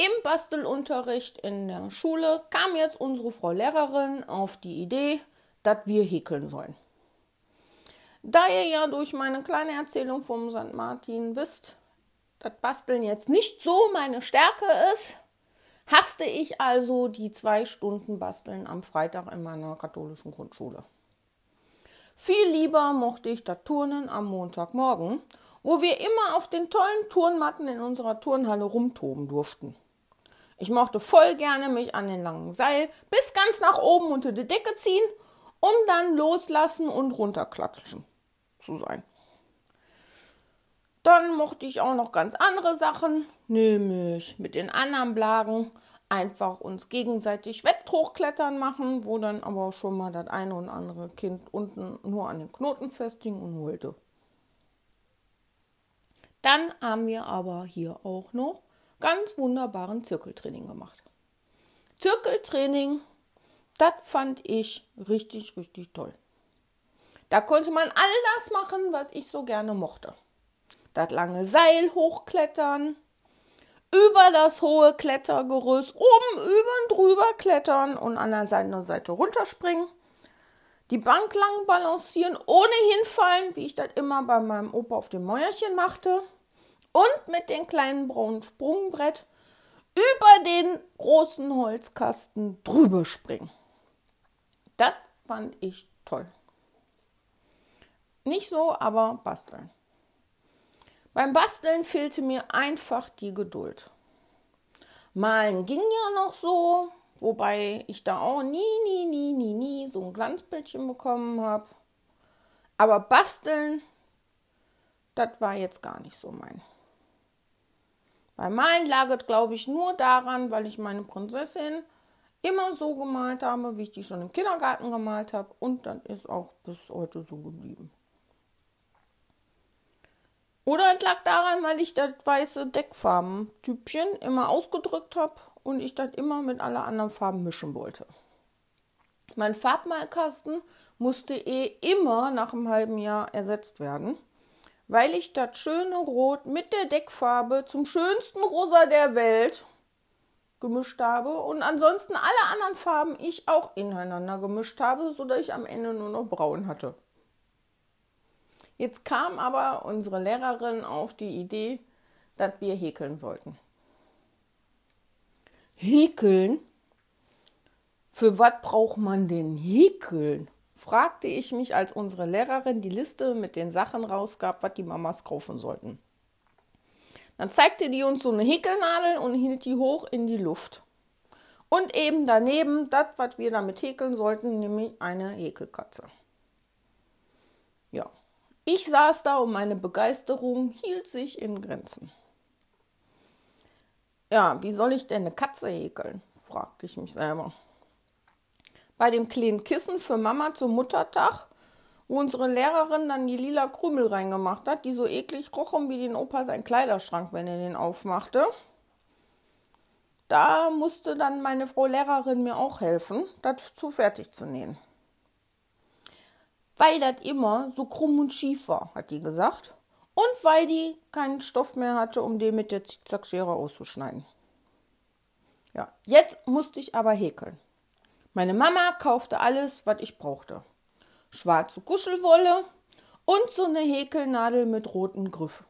Im Bastelunterricht in der Schule kam jetzt unsere Frau Lehrerin auf die Idee, dass wir häkeln sollen. Da ihr ja durch meine kleine Erzählung vom St. Martin wisst, dass Basteln jetzt nicht so meine Stärke ist, hasste ich also die zwei Stunden Basteln am Freitag in meiner katholischen Grundschule. Viel lieber mochte ich das Turnen am Montagmorgen, wo wir immer auf den tollen Turnmatten in unserer Turnhalle rumtoben durften. Ich mochte voll gerne mich an den langen Seil bis ganz nach oben unter die Decke ziehen, um dann loslassen und runterklatschen zu sein. Dann mochte ich auch noch ganz andere Sachen, nämlich mit den anderen Blagen einfach uns gegenseitig Wetthochklettern machen, wo dann aber schon mal das eine und andere Kind unten nur an den Knoten festhing und holte. Dann haben wir aber hier auch noch ganz wunderbaren Zirkeltraining gemacht. Zirkeltraining, das fand ich richtig, richtig toll. Da konnte man all das machen, was ich so gerne mochte. Das lange Seil hochklettern, über das hohe Klettergerüst oben über und drüber klettern und an der Seite runterspringen, die Bank lang balancieren, ohne hinfallen, wie ich das immer bei meinem Opa auf dem Mäuerchen machte und mit dem kleinen braunen Sprungbrett über den großen Holzkasten drüber springen. Das fand ich toll. Nicht so, aber basteln. Beim Basteln fehlte mir einfach die Geduld. Malen ging ja noch so, wobei ich da auch nie, nie, nie, nie, nie so ein Glanzbildchen bekommen habe. Aber basteln, das war jetzt gar nicht so mein. Bei Malen lag es, glaube ich, nur daran, weil ich meine Prinzessin immer so gemalt habe, wie ich die schon im Kindergarten gemalt habe. Und das ist auch bis heute so geblieben. Oder es lag daran, weil ich das weiße Deckfarben-Typchen immer ausgedrückt habe und ich das immer mit allen anderen Farben mischen wollte. Mein Farbmalkasten musste eh immer nach einem halben Jahr ersetzt werden weil ich das schöne Rot mit der Deckfarbe zum schönsten Rosa der Welt gemischt habe und ansonsten alle anderen Farben ich auch ineinander gemischt habe, sodass ich am Ende nur noch braun hatte. Jetzt kam aber unsere Lehrerin auf die Idee, dass wir häkeln sollten. Häkeln? Für was braucht man denn häkeln? Fragte ich mich, als unsere Lehrerin die Liste mit den Sachen rausgab, was die Mamas kaufen sollten. Dann zeigte die uns so eine Häkelnadel und hielt die hoch in die Luft. Und eben daneben das, was wir damit häkeln sollten, nämlich eine Häkelkatze. Ja, ich saß da und meine Begeisterung hielt sich in Grenzen. Ja, wie soll ich denn eine Katze häkeln? fragte ich mich selber bei dem kleinen Kissen für Mama zum Muttertag, wo unsere Lehrerin dann die lila Krümel reingemacht hat, die so eklig rochen wie den Opa sein Kleiderschrank, wenn er den aufmachte. Da musste dann meine Frau Lehrerin mir auch helfen, das zu fertig zu nähen. Weil das immer so krumm und schief war, hat die gesagt. Und weil die keinen Stoff mehr hatte, um den mit der Zickzackschere auszuschneiden. Ja, jetzt musste ich aber häkeln. Meine Mama kaufte alles, was ich brauchte. Schwarze Kuschelwolle und so eine Häkelnadel mit roten Griff.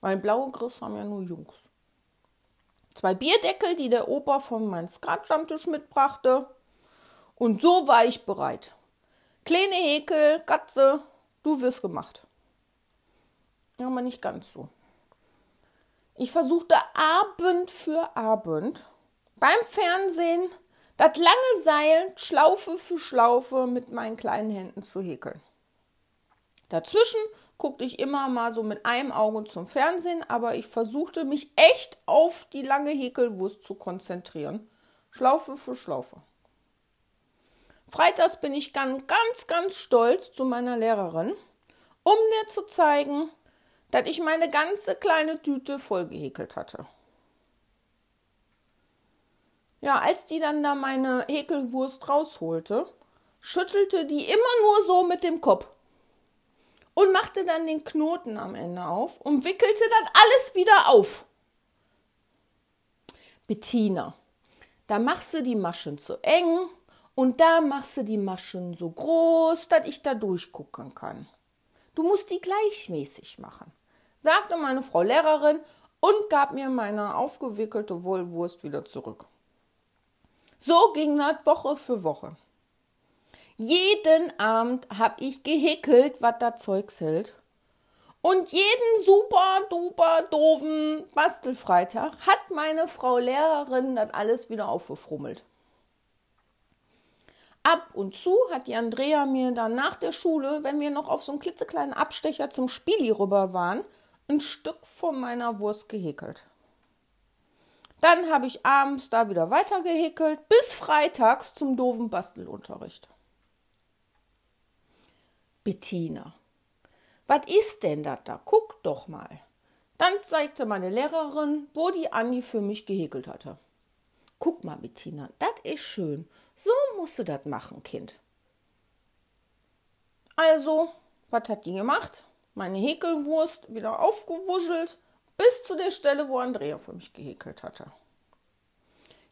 Weil blaue Griffs haben ja nur Jungs. Zwei Bierdeckel, die der Opa von meinem Skatstammtisch mitbrachte. Und so war ich bereit. Kleine Häkel, Katze, du wirst gemacht. Ja, aber nicht ganz so. Ich versuchte Abend für Abend beim Fernsehen das lange Seil Schlaufe für Schlaufe mit meinen kleinen Händen zu häkeln. Dazwischen guckte ich immer mal so mit einem Auge zum Fernsehen, aber ich versuchte mich echt auf die lange Häkelwurst zu konzentrieren. Schlaufe für Schlaufe. Freitags bin ich ganz, ganz, ganz stolz zu meiner Lehrerin, um mir zu zeigen, dass ich meine ganze kleine Tüte voll gehäkelt hatte. Ja, als die dann da meine Häkelwurst rausholte, schüttelte die immer nur so mit dem Kopf und machte dann den Knoten am Ende auf und wickelte dann alles wieder auf. Bettina, da machst du die Maschen zu eng und da machst du die Maschen so groß, dass ich da durchgucken kann. Du musst die gleichmäßig machen, sagte meine Frau Lehrerin und gab mir meine aufgewickelte Wollwurst wieder zurück. So ging das Woche für Woche. Jeden Abend hab ich gehäkelt, was da Zeugs hält. Und jeden super duper doofen Bastelfreitag hat meine Frau Lehrerin das alles wieder aufgefrummelt. Ab und zu hat die Andrea mir dann nach der Schule, wenn wir noch auf so einen klitzekleinen Abstecher zum Spieli rüber waren, ein Stück von meiner Wurst gehäkelt. Dann habe ich abends da wieder weiter gehäkelt, bis freitags zum doofen Bastelunterricht. Bettina, was ist denn das da? Guck doch mal. Dann zeigte meine Lehrerin, wo die Andi für mich gehäkelt hatte. Guck mal, Bettina, das ist schön. So musst du das machen, Kind. Also, was hat die gemacht? Meine Häkelwurst wieder aufgewuschelt bis zu der Stelle, wo Andrea für mich gehäkelt hatte.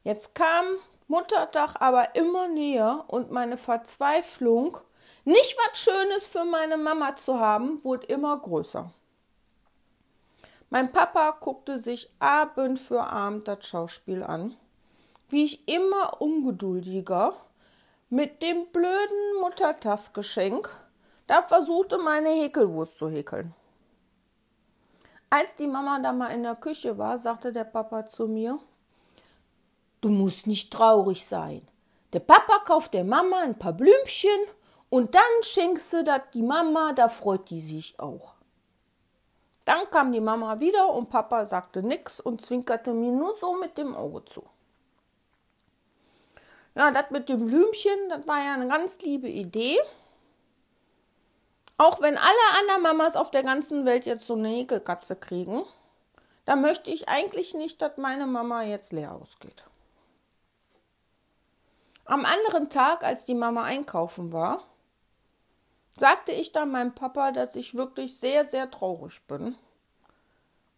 Jetzt kam Muttertag aber immer näher und meine Verzweiflung, nicht was Schönes für meine Mama zu haben, wurde immer größer. Mein Papa guckte sich Abend für Abend das Schauspiel an wie ich immer ungeduldiger mit dem blöden Muttertagsgeschenk da versuchte, meine Häkelwurst zu häkeln. Als die Mama da mal in der Küche war, sagte der Papa zu mir, Du musst nicht traurig sein. Der Papa kauft der Mama ein paar Blümchen und dann schenkst du das die Mama, da freut die sich auch. Dann kam die Mama wieder und Papa sagte nix und zwinkerte mir nur so mit dem Auge zu. Ja, das mit dem Blümchen, das war ja eine ganz liebe Idee. Auch wenn alle anderen Mamas auf der ganzen Welt jetzt so eine Häkelkatze kriegen, da möchte ich eigentlich nicht, dass meine Mama jetzt leer ausgeht. Am anderen Tag, als die Mama einkaufen war, sagte ich dann meinem Papa, dass ich wirklich sehr, sehr traurig bin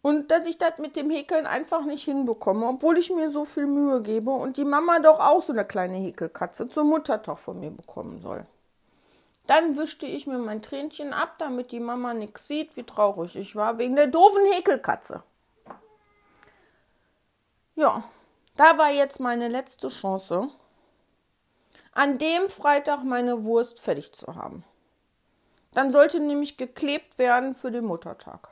und dass ich das mit dem Häkeln einfach nicht hinbekomme, obwohl ich mir so viel Mühe gebe und die Mama doch auch so eine kleine Häkelkatze zur Muttertag von mir bekommen soll. Dann wischte ich mir mein Tränchen ab, damit die Mama nichts sieht, wie traurig ich war wegen der doofen Häkelkatze. Ja, da war jetzt meine letzte Chance, an dem Freitag meine Wurst fertig zu haben. Dann sollte nämlich geklebt werden für den Muttertag.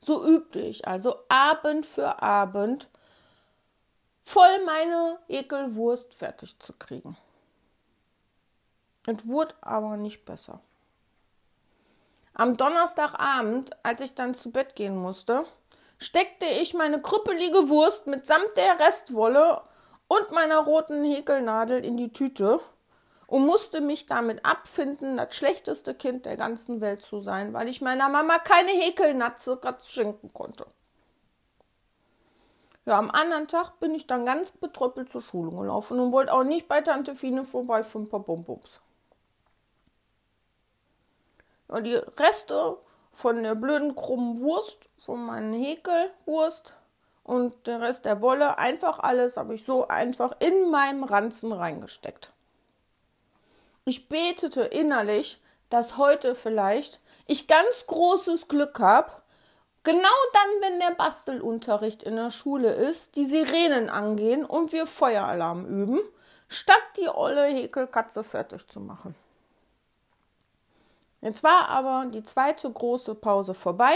So übte ich also Abend für Abend voll meine Ekelwurst fertig zu kriegen. Es wurde aber nicht besser. Am Donnerstagabend, als ich dann zu Bett gehen musste, steckte ich meine krüppelige Wurst mitsamt der Restwolle und meiner roten Häkelnadel in die Tüte und musste mich damit abfinden, das schlechteste Kind der ganzen Welt zu sein, weil ich meiner Mama keine Häkelnatze schenken konnte. Ja, am anderen Tag bin ich dann ganz betröppelt zur Schule gelaufen und wollte auch nicht bei Tante Fine vorbei für ein paar Bonbons. Ja, die Reste von der blöden krummen Wurst, von meinen Häkelwurst und den Rest der Wolle, einfach alles habe ich so einfach in meinem Ranzen reingesteckt. Ich betete innerlich, dass heute vielleicht ich ganz großes Glück habe, genau dann, wenn der Bastelunterricht in der Schule ist, die Sirenen angehen und wir Feueralarm üben, statt die olle Häkelkatze fertig zu machen. Jetzt war aber die zweite große Pause vorbei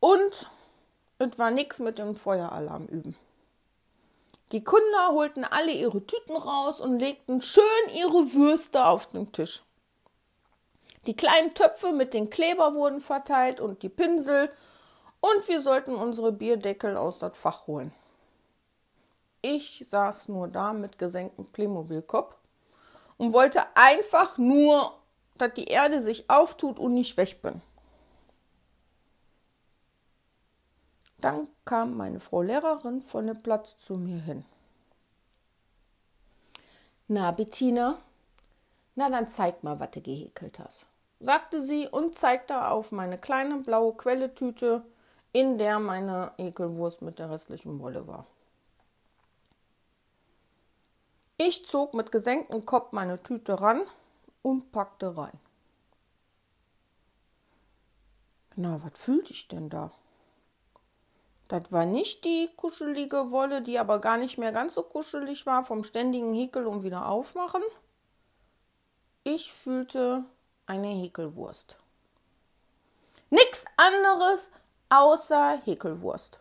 und es war nichts mit dem Feueralarm üben. Die Kinder holten alle ihre Tüten raus und legten schön ihre Würste auf den Tisch. Die kleinen Töpfe mit den Kleber wurden verteilt und die Pinsel und wir sollten unsere Bierdeckel aus das Fach holen. Ich saß nur da mit gesenktem Playmobil-Kopf und wollte einfach nur, dass die Erde sich auftut und nicht weg bin. Dann kam meine Frau Lehrerin von dem Platz zu mir hin. Na, Bettina, na dann zeig mal, was du gehäkelt hast, sagte sie und zeigte auf meine kleine blaue Quelletüte, in der meine Ekelwurst mit der restlichen Wolle war. Ich zog mit gesenktem Kopf meine Tüte ran und packte rein. Na, was fühlte ich denn da? Das war nicht die kuschelige Wolle, die aber gar nicht mehr ganz so kuschelig war, vom ständigen Häkel und wieder aufmachen. Ich fühlte eine Häkelwurst. Nix anderes außer Häkelwurst.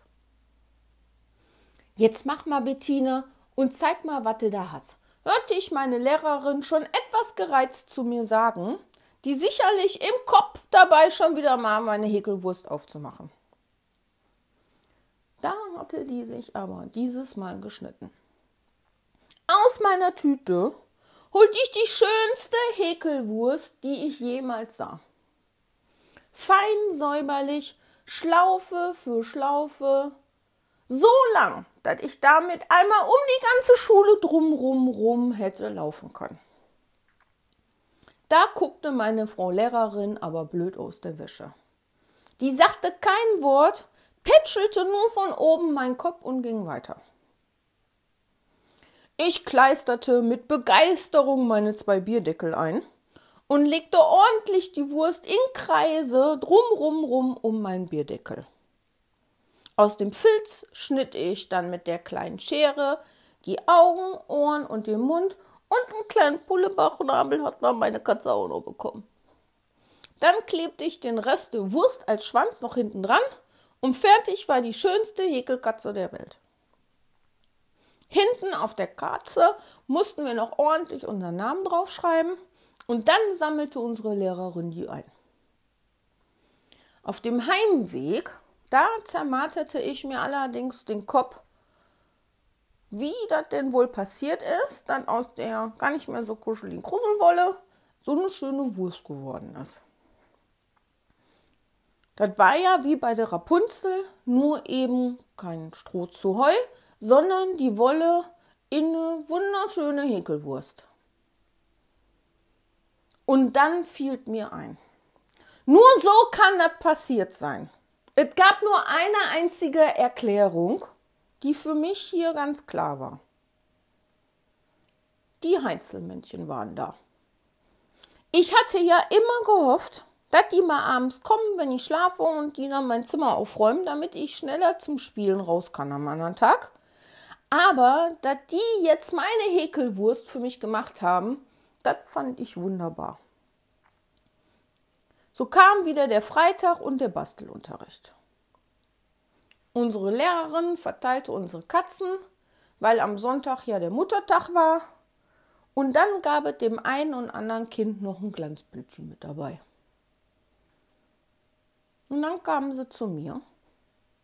Jetzt mach mal, Bettine, und zeig mal, was du da hast. Hörte ich meine Lehrerin schon etwas gereizt zu mir sagen, die sicherlich im Kopf dabei schon wieder mal meine Häkelwurst aufzumachen. Da hatte die sich aber dieses Mal geschnitten. Aus meiner Tüte holte ich die schönste Häkelwurst, die ich jemals sah. Fein säuberlich, Schlaufe für Schlaufe, so lang, dass ich damit einmal um die ganze Schule drumrum rum hätte laufen können. Da guckte meine Frau Lehrerin aber blöd aus der Wäsche. Die sagte kein Wort, tätschelte nur von oben meinen Kopf und ging weiter. Ich kleisterte mit Begeisterung meine zwei Bierdeckel ein und legte ordentlich die Wurst in Kreise drumrum rum um meinen Bierdeckel. Aus dem Filz schnitt ich dann mit der kleinen Schere die Augen, Ohren und den Mund und einen kleinen Pullebachnabel hat dann meine Katze auch noch bekommen. Dann klebte ich den Rest der Wurst als Schwanz noch hinten dran und fertig war die schönste Häkelkatze der Welt. Hinten auf der Katze mussten wir noch ordentlich unseren Namen draufschreiben und dann sammelte unsere Lehrerin die ein. Auf dem Heimweg da zermarterte ich mir allerdings den Kopf, wie das denn wohl passiert ist, dann aus der gar nicht mehr so kuscheligen Kruselwolle so eine schöne Wurst geworden ist. Das war ja wie bei der Rapunzel, nur eben kein Stroh zu Heu, sondern die Wolle in eine wunderschöne Häkelwurst. Und dann fiel mir ein. Nur so kann das passiert sein. Es gab nur eine einzige Erklärung, die für mich hier ganz klar war. Die Heinzelmännchen waren da. Ich hatte ja immer gehofft, dass die mal abends kommen, wenn ich schlafe und die dann mein Zimmer aufräumen, damit ich schneller zum Spielen raus kann am anderen Tag. Aber dass die jetzt meine Häkelwurst für mich gemacht haben, das fand ich wunderbar. So kam wieder der Freitag und der Bastelunterricht. Unsere Lehrerin verteilte unsere Katzen, weil am Sonntag ja der Muttertag war. Und dann gab es dem einen und anderen Kind noch ein Glanzblütchen mit dabei. Und dann kamen sie zu mir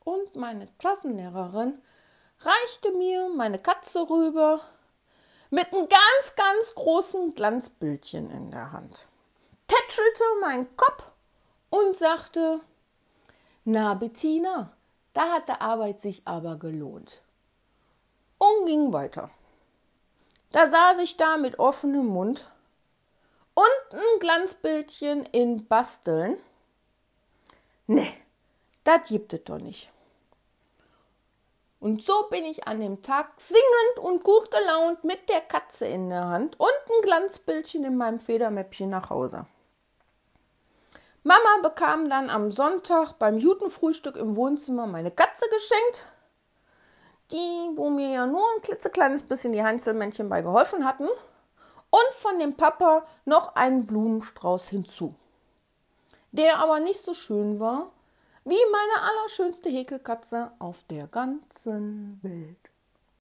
und meine Klassenlehrerin reichte mir meine Katze rüber mit einem ganz, ganz großen Glanzbildchen in der Hand tätschelte meinen Kopf und sagte, na Bettina, da hat der Arbeit sich aber gelohnt. Und ging weiter. Da saß ich da mit offenem Mund und ein Glanzbildchen in Basteln. Ne, das gibt es doch nicht. Und so bin ich an dem Tag singend und gut gelaunt mit der Katze in der Hand und ein Glanzbildchen in meinem Federmäppchen nach Hause. Mama bekam dann am Sonntag beim Jutenfrühstück im Wohnzimmer meine Katze geschenkt, die, wo mir ja nur ein klitzekleines bisschen die Heinzelmännchen bei geholfen hatten, und von dem Papa noch einen Blumenstrauß hinzu, der aber nicht so schön war wie meine allerschönste Häkelkatze auf der ganzen Welt.